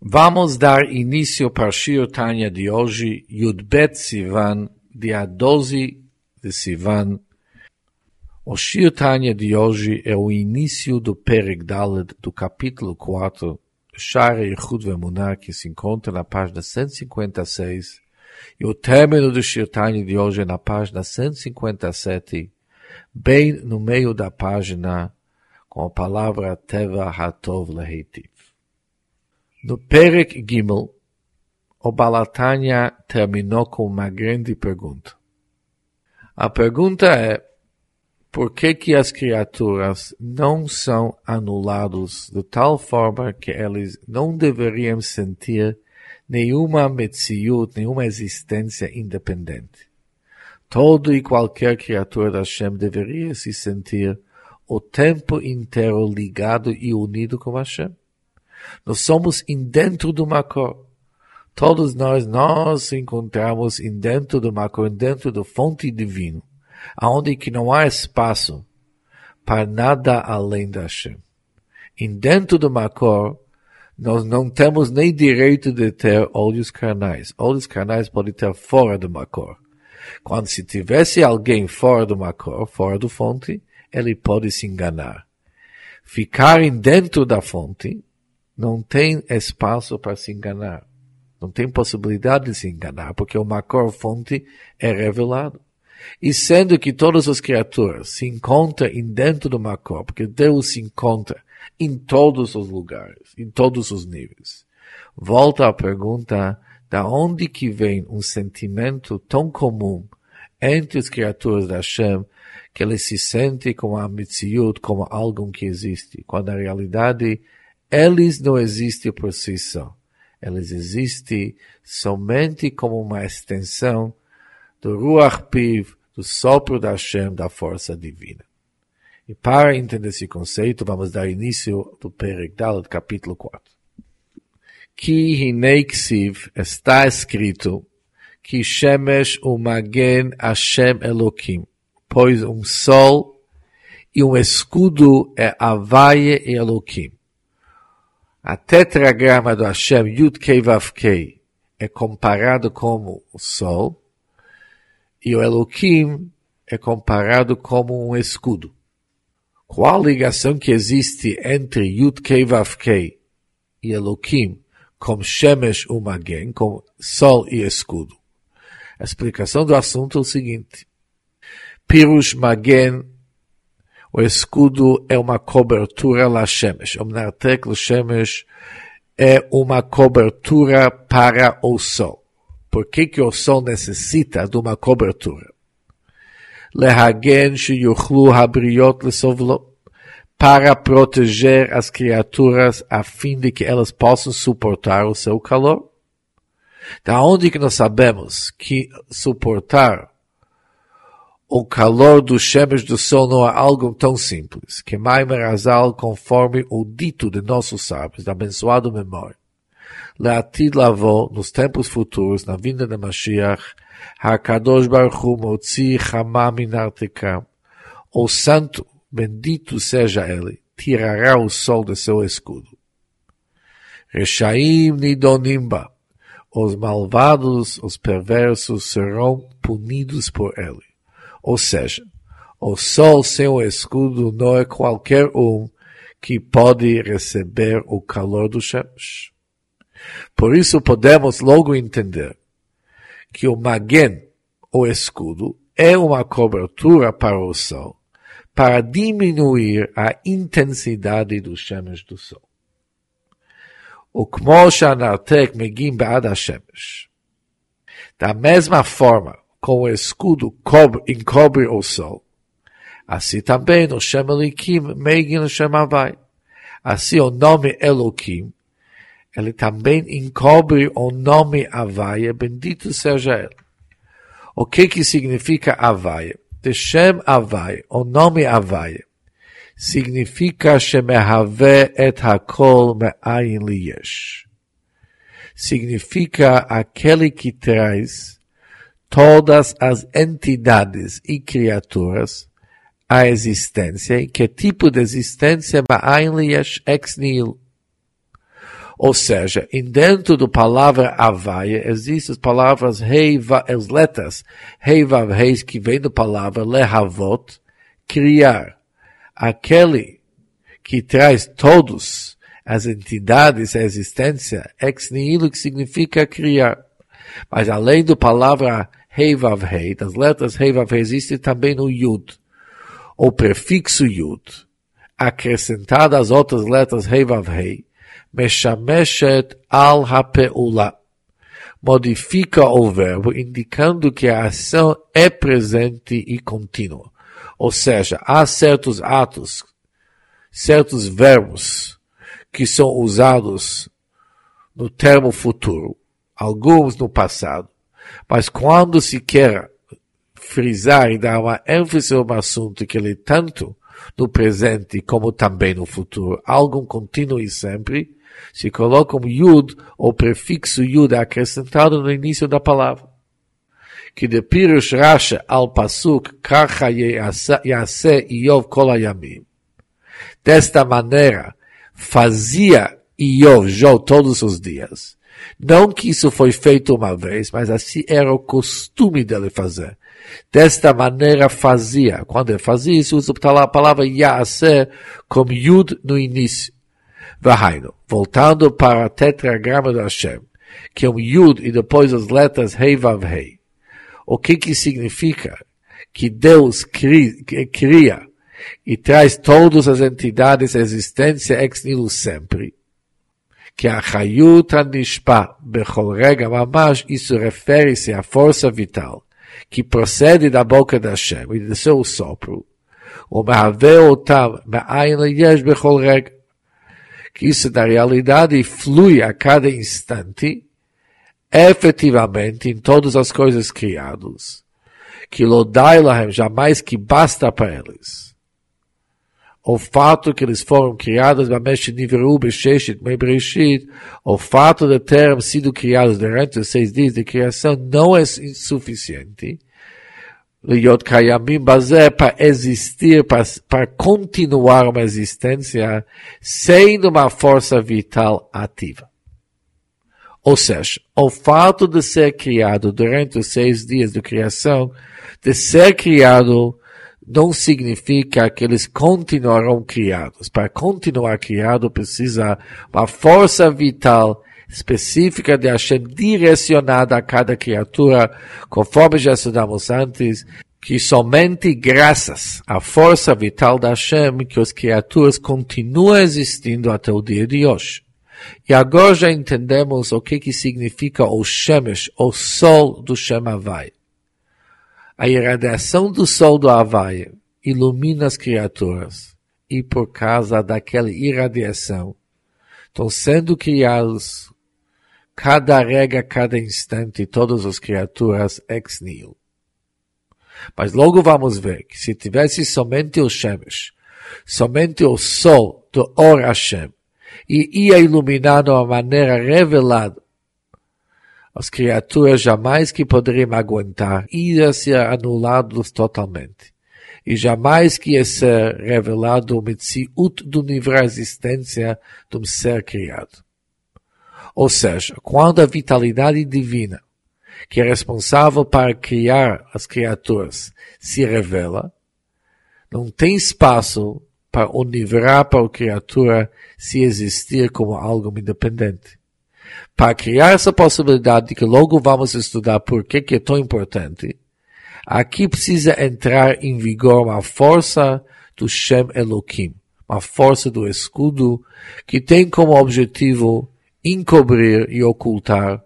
Vamos dar início para Shir Tanya de hoje, Yudbet Sivan, dia 12 de Sivan. O Shir Tanya de hoje é o início do Perek do capítulo 4, Shara Yichud Vemuná, que se encontra na página 156, e o término do Shir Tanya de hoje é na página 157, bem no meio da página, com a palavra Teva Hatov Lehitiv. No Perek Gimel, o Balatanya terminou com uma grande pergunta. A pergunta é, por que que as criaturas não são anulados de tal forma que eles não deveriam sentir nenhuma metziut, nenhuma existência independente? Todo e qualquer criatura da Hashem deveria se sentir o tempo inteiro ligado e unido com Hashem. Nós somos dentro do Makor. Todos nós, nós encontramos dentro do Makor, dentro da fonte divina, aonde que não há espaço para nada além da Hashem. E dentro do Makor, nós não temos nem direito de ter olhos carnais. Olhos carnais podem ter fora do Makor. Quando se tivesse alguém fora do Makor, fora do fonte, ele pode se enganar. Ficar dentro da fonte não tem espaço para se enganar. Não tem possibilidade de se enganar, porque o Makor fonte é revelado. E sendo que todas as criaturas se encontram dentro do Makor, porque Deus se encontra em todos os lugares, em todos os níveis. Volta à pergunta, da onde que vem um sentimento tão comum entre as criaturas da Hashem, que eles se sentem como a Mitziut, como algo que existe, quando na realidade eles não existem por si só. Eles existem somente como uma extensão do Ruach Piv, do sopro da Hashem, da força divina. E para entender esse conceito, vamos dar início do Perek Dalet, capítulo 4. Ki Hineiksiv está escrito que Shemesh Umagen Hashem Elohim, pois um sol e um escudo é Havaye e Elohim. A tetragrama do Hashem Yud Kei Vav Kei é comparado como o sol e o Elohim é comparado como um escudo. Qual a ligação que existe entre Yud Kei Vav Kei e Elohim como Shemesh Umagen, como sol e escudo? A explicação do assunto é o seguinte. Pirush Magen o escudo é uma cobertura la Shemesh. O Mnartek la Shemesh é uma cobertura para o sol. Por que, que o sol necessita de uma cobertura? Lehagen sheyuchlu habriot lesovlo. Para proteger as criaturas a fim de que elas possam suportar o seu calor. Da onde que nós sabemos que suportar o calor do Shemesh do Sol não é algo tão simples, que Maimer Azal, conforme o dito de nossos sábios, da abençoada memória. Leatid lavou, nos tempos futuros, na vinda de Mashiach, HaKadosh Baruch Hu Motzi Minartekam. O Santo, bendito seja Ele, tirará o sol de seu escudo. Reshaim Nidonimba. Os malvados, os perversos serão punidos por Ele. Ou seja, o sol sem o escudo não é qualquer um que pode receber o calor do Shemesh. Por isso podemos logo entender que o magen, o escudo, é uma cobertura para o sol, para diminuir a intensidade do Shemesh do sol. O כמו שהנרתק מגיעים בעד השמש. Da mesma forma com o escudo cobre, encobre o sol. Assim também no Shem Elikim, Megin Shem Havai. Assim o nome Elohim, ele também encobre o nome Havai, bendito seja ele. O que que significa Havai? De Shem Havai, o nome Havai, significa Shemehave et Hakol Me'ayin Liyesh. Significa aquele que traz todas as entidades e criaturas à existência. E que tipo de existência? Ex nihil. Ou seja, dentro da palavra Havaia existem as palavras Hei, as letras Hei, Vav, Reis, que vem da palavra Lehavot, criar. Aquele que traz todos as entidades à existência, ex nihilo, que significa criar. Mas além da palavra Hei Hei, das letras Heivav Hei existem também no Yud, o prefixo Yud, acrescentado às outras letras Hei Hei, Meshameshet al Hapeula, modifica o verbo indicando que a ação é presente e contínua. Ou seja, há certos atos, certos verbos que são usados no termo futuro, alguns no passado, mas quando se quer frisar e dar uma ênfase a um assunto que ele tanto no presente como também no futuro, algo contínuo e sempre, se coloca um yud, ou prefixo yud acrescentado no início da palavra. Que de Pirush Rasha al Pasuk, Kacha Yase Iov Kol Hayamim. Desta maneira, fazia Iov Jó todos os dias. Não que isso foi feito uma vez, mas assim era o costume dele fazer. Desta maneira fazia. Quando ele fazia isso, usa a palavra Yase como Yud no início. Vahaino, voltando para o tetragrama do Hashem, que é um Yud e depois as letras Hei Vav Hei. O que que significa? Que Deus cria e traz todas as entidades à existência ex nihilo sempre. Que a Chayut Anishpa Bechol Rega Mamash, isso refere-se à força vital, que procede da boca da Hashem e do seu sopro. O Mahave Otam Ma'ayin Yesh Bechol Rega que isso na realidade flui a cada instante, efetivamente em todas as coisas criadas, que lodai lahem jamais que basta para eles o fato que eles foram criados, Mamesh Nivru Besheshit Mebreshit, o fato de terem sido criados durante os seis dias de criação não é insuficiente. Liot Kayamim Bazé para existir, para, para continuar uma existência sem uma força vital ativa. Ou seja, o fato de ser criado durante os seis dias de criação, de ser criado não significa que eles continuarão criados. Para continuar criado precisa uma força vital específica de Hashem direcionada a cada criatura, conforme já estudamos antes, que somente graças à força vital da Hashem que as criaturas continuam existindo até o dia de hoje. E agora já entendemos o que, que significa o Shemesh, o sol do Shem Havai. A irradiação do sol do Havai ilumina as criaturas e por causa daquela irradiação estão sendo criados cada rega, cada instante, todas as criaturas ex nihilo. Mas logo vamos ver que se tivesse somente o Shemesh, somente o Sol do Or Hashem, e ia iluminar de uma maneira revelada, as criaturas jamais que poderiam aguentar, ia ser anulados totalmente. E jamais que ia ser revelado o Metziut do de existência de um ser criado. Ou seja, quando a vitalidade divina, que é responsável para criar as criaturas, se revela, não tem espaço para univerar para a criatura se existir como algo independente. Para criar essa possibilidade que logo vamos estudar por que, que é tão importante, aqui precisa entrar em vigor uma força do Shem Elohim, uma força do escudo que tem como objetivo encobrir e ocultar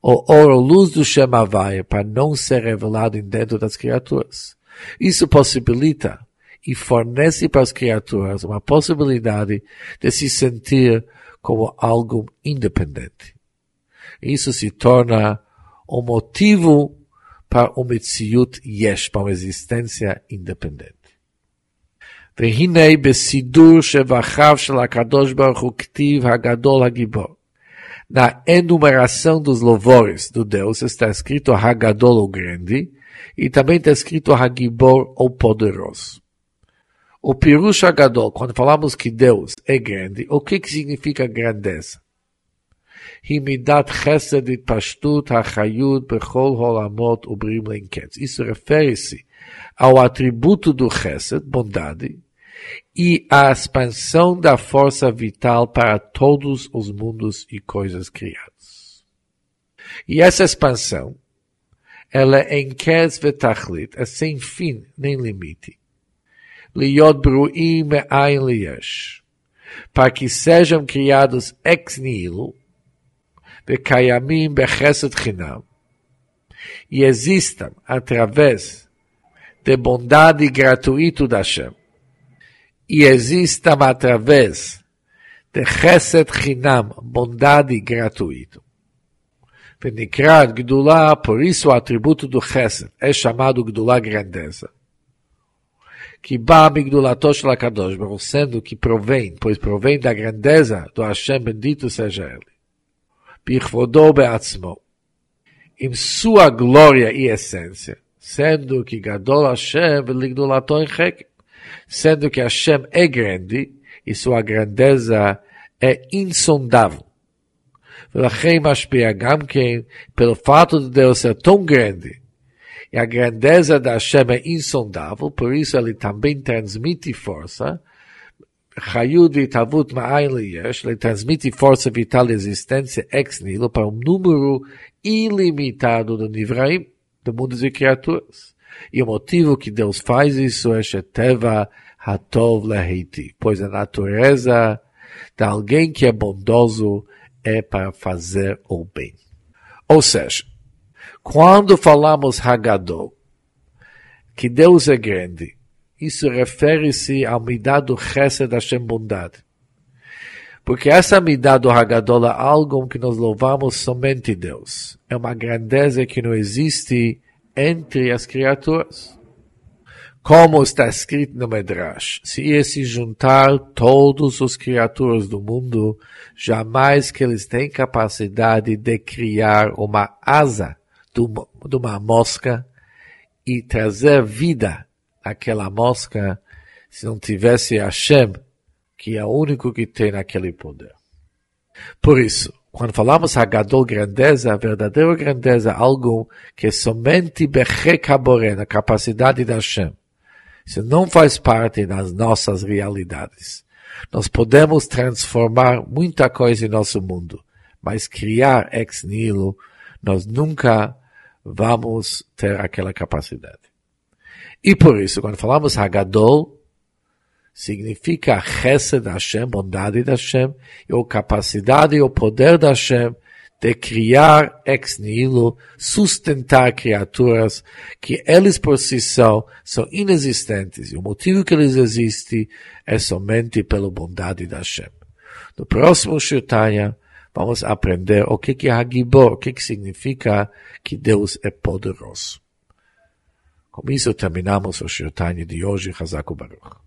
o ouro luz do Shem Havaya para não ser revelado dentro das criaturas. Isso possibilita e fornece para as criaturas uma possibilidade de se sentir como algo independente Isso se torna o um motivo para o Metziut Yesh, para uma existência independente. והנה בסידור שבחיו של הקדוש ברוך הוא כתיב הגדול הגיבור. Na enumeração dos louvores do Deus está escrito Hagadol, o grande, e também está escrito Hagibor, o poderoso. O Pirush Hagadol, quando falamos que Deus é grande, o que, que significa grandeza? היא מידת חסד התפשטות החיות בכל העולמות ובריאים לאין קץ. Isso refere-se ao atributo do chesed, bondade, e à expansão da força vital para todos os mundos e coisas criadas. E essa expansão, ela é em Kes Vetachlit, é sem fim nem limite. Liot Bruim Me'ain Liyesh, para que sejam criados ex nihilo, Bekayamim Bechesed Chinam, e existam através de bondade gratuito da Hashem e existam através de Chesed Chinam, bondade gratuito. Venikrat Gdulá, por isso o atributo do Chesed é chamado Gdulá grandeza. Que Ba Migdulato Shel HaKadosh Baruch sendo que provém, pois provém da grandeza do Hashem, bendito seja Ele. Bichvodó Beatzmo. Em sua glória e essência sendo que Gadol Hashem Ligdolato Enchek, sendo que Hashem é grande e sua grandeza é insondável. ולכן משפיע גם כן, pelo fato de Deus ser tão grande, e a grandeza da Hashem é insondável, por isso ele também transmite força, Chayud e Tavut Liyesh, ele transmite força vital e existência ex nihilo para um número ilimitado de Nivraim, do mundo de criaturas. E o motivo que Deus faz isso é Sheteva Hatov Leheiti, pois a natureza de alguém que é bondoso é para fazer o bem. Ou seja, quando falamos Hagadol, que Deus é grande, isso refere-se à midah do Chesed Hashem bondade. Porque essa midah do Hagadol é algo que nós louvamos somente Deus. É uma grandeza que não existe entre as criaturas. Como está escrito no Medrash, se ia se juntar todos os criaturas do mundo, jamais que eles têm capacidade de criar uma asa de uma mosca e trazer vida àquela mosca se não tivesse Hashem que é o único que tem aquele poder. Por isso, quando falamos Hagadol grandeza, a verdadeira grandeza algo que somente Bechek Haboré, na capacidade da Hashem. Isso não faz parte das nossas realidades. Nós podemos transformar muita coisa em nosso mundo, mas criar ex nihilo, nós nunca vamos ter aquela capacidade. E por isso, quando falamos Hagadol, significa a chesed da Hashem, bondade da Hashem, e a capacidade e o poder da Hashem de criar ex nihilo, sustentar criaturas que eles por si só são inexistentes. E o motivo que eles existem é somente pela bondade da Hashem. No próximo Shirtanya, vamos aprender o que é Hagibor, o que significa que Deus é poderoso. Com isso terminamos o Shirtanya de hoje, Hazaku Baruch.